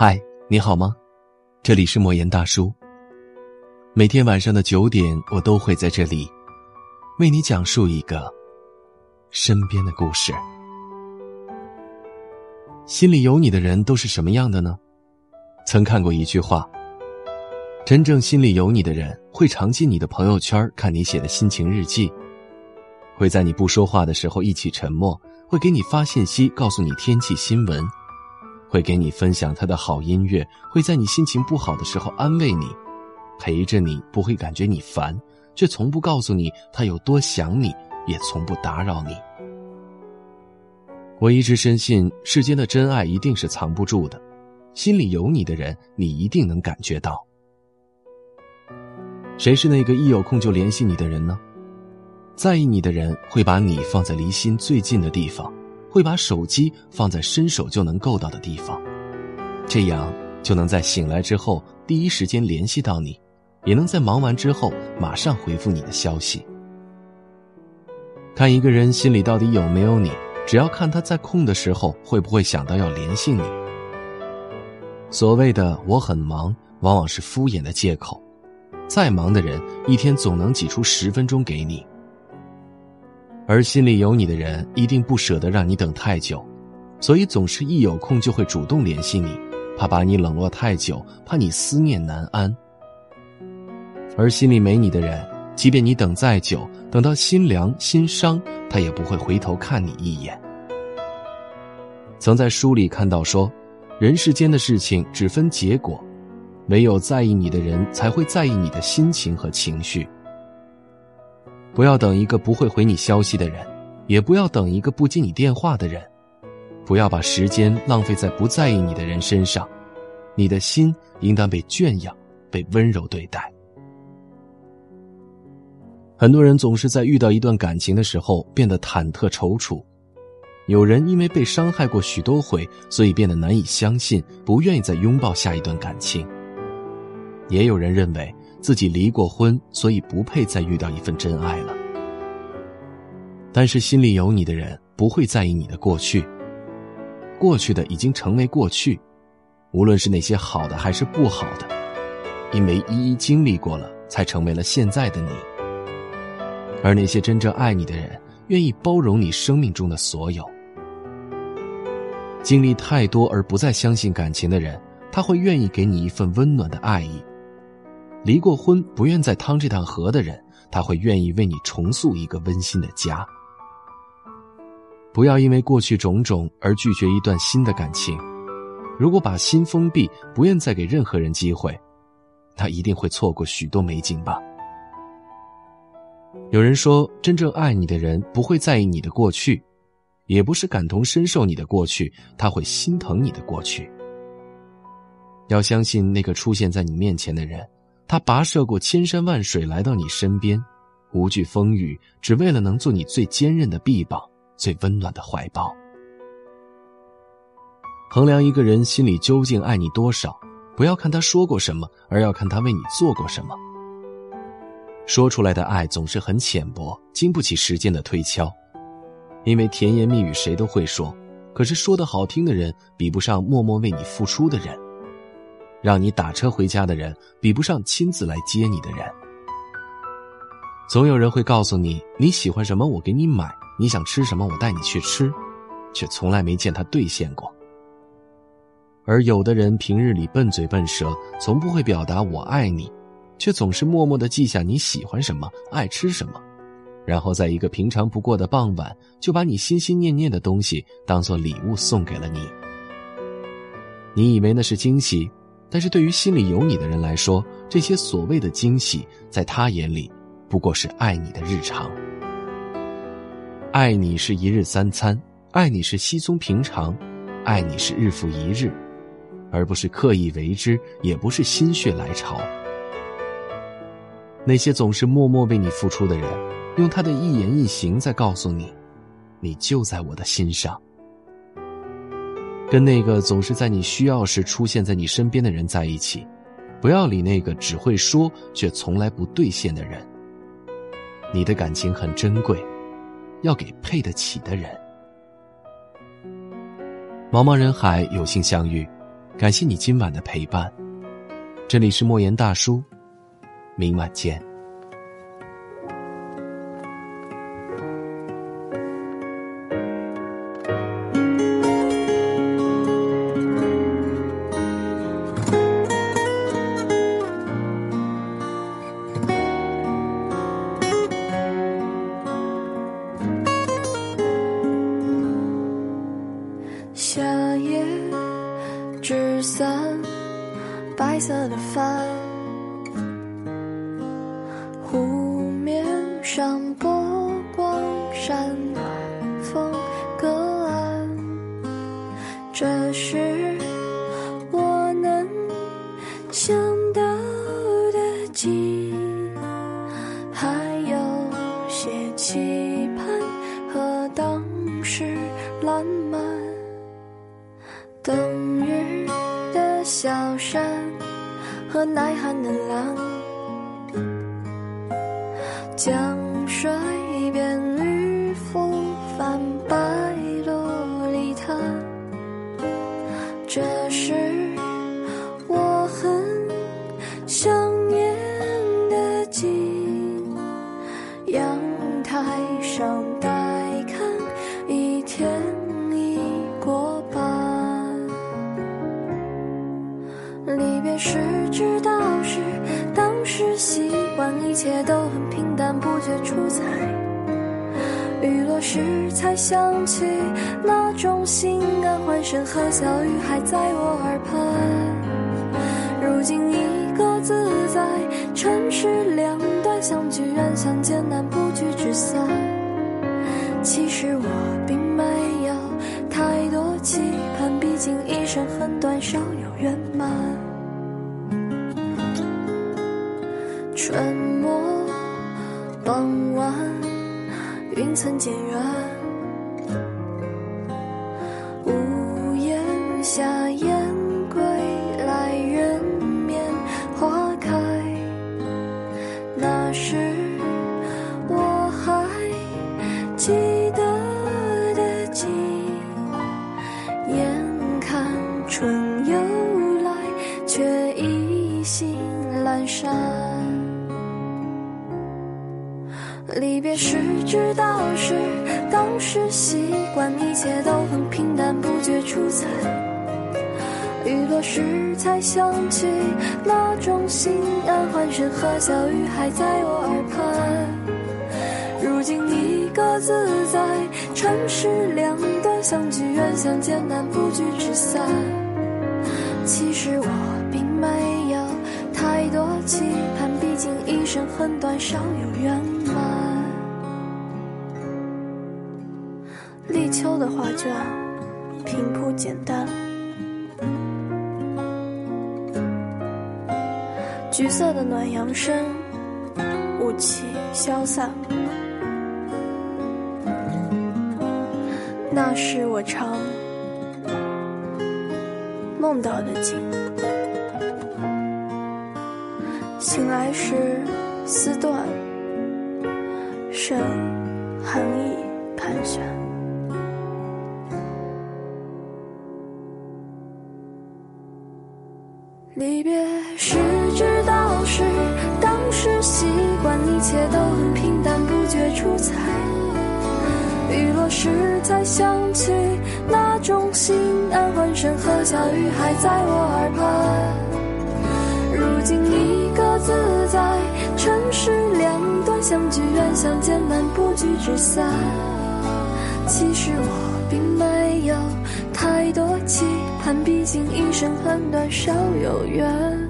嗨，你好吗？这里是莫言大叔。每天晚上的九点，我都会在这里为你讲述一个身边的故事。心里有你的人都是什么样的呢？曾看过一句话：真正心里有你的人，会常进你的朋友圈看你写的心情日记，会在你不说话的时候一起沉默，会给你发信息告诉你天气新闻。会给你分享他的好音乐，会在你心情不好的时候安慰你，陪着你，不会感觉你烦，却从不告诉你他有多想你，也从不打扰你。我一直深信，世间的真爱一定是藏不住的，心里有你的人，你一定能感觉到。谁是那个一有空就联系你的人呢？在意你的人会把你放在离心最近的地方。会把手机放在伸手就能够到的地方，这样就能在醒来之后第一时间联系到你，也能在忙完之后马上回复你的消息。看一个人心里到底有没有你，只要看他在空的时候会不会想到要联系你。所谓的我很忙，往往是敷衍的借口，再忙的人一天总能挤出十分钟给你。而心里有你的人，一定不舍得让你等太久，所以总是一有空就会主动联系你，怕把你冷落太久，怕你思念难安。而心里没你的人，即便你等再久，等到心凉心伤，他也不会回头看你一眼。曾在书里看到说，人世间的事情只分结果，唯有在意你的人，才会在意你的心情和情绪。不要等一个不会回你消息的人，也不要等一个不接你电话的人，不要把时间浪费在不在意你的人身上。你的心应当被圈养，被温柔对待。很多人总是在遇到一段感情的时候变得忐忑踌躇，有人因为被伤害过许多回，所以变得难以相信，不愿意再拥抱下一段感情。也有人认为。自己离过婚，所以不配再遇到一份真爱了。但是心里有你的人不会在意你的过去，过去的已经成为过去，无论是那些好的还是不好的，因为一一经历过了，才成为了现在的你。而那些真正爱你的人，愿意包容你生命中的所有。经历太多而不再相信感情的人，他会愿意给你一份温暖的爱意。离过婚不愿再趟这趟河的人，他会愿意为你重塑一个温馨的家。不要因为过去种种而拒绝一段新的感情。如果把心封闭，不愿再给任何人机会，他一定会错过许多美景吧。有人说，真正爱你的人不会在意你的过去，也不是感同身受你的过去，他会心疼你的过去。要相信那个出现在你面前的人。他跋涉过千山万水来到你身边，无惧风雨，只为了能做你最坚韧的臂膀，最温暖的怀抱。衡量一个人心里究竟爱你多少，不要看他说过什么，而要看他为你做过什么。说出来的爱总是很浅薄，经不起时间的推敲，因为甜言蜜语谁都会说，可是说的好听的人比不上默默为你付出的人。让你打车回家的人，比不上亲自来接你的人。总有人会告诉你你喜欢什么，我给你买；你想吃什么，我带你去吃，却从来没见他兑现过。而有的人平日里笨嘴笨舌，从不会表达我爱你，却总是默默的记下你喜欢什么、爱吃什么，然后在一个平常不过的傍晚，就把你心心念念的东西当做礼物送给了你。你以为那是惊喜？但是对于心里有你的人来说，这些所谓的惊喜，在他眼里，不过是爱你的日常。爱你是一日三餐，爱你是稀松平常，爱你是日复一日，而不是刻意为之，也不是心血来潮。那些总是默默为你付出的人，用他的一言一行在告诉你，你就在我的心上。跟那个总是在你需要时出现在你身边的人在一起，不要理那个只会说却从来不兑现的人。你的感情很珍贵，要给配得起的人。茫茫人海有幸相遇，感谢你今晚的陪伴。这里是莫言大叔，明晚见。白色的帆，湖面上波光闪，暖风隔岸。这是我能想到的景，还有些期盼和当时烂漫。冬日的小山和耐寒的狼，江水边渔夫泛白落里滩，这是也是知道是当时习惯，一切都很平淡，不觉出彩。雨落时才想起那种心安，欢声和笑语还在我耳畔。如今一个自在，城市两端相聚远，相见云层渐远，出彩。雨落时才想起那种心安，欢声和笑语还在我耳畔。如今一个自在，城市两端相聚远，相见难，不聚只散。其实我并没有太多期盼，毕竟一生很短，少有圆满。立秋的画卷，平铺简单，橘色的暖阳升，雾气消散。那是我常梦到的景，醒来时丝断，剩寒意盘旋。离别时知道是当时习惯，一切都很平淡，不觉出彩。雨落时才想起那种心安，欢声和笑语还在我耳畔。如今一个自在，城市两端相聚远，相见难，不聚只散。其实我并没生很短，少有缘。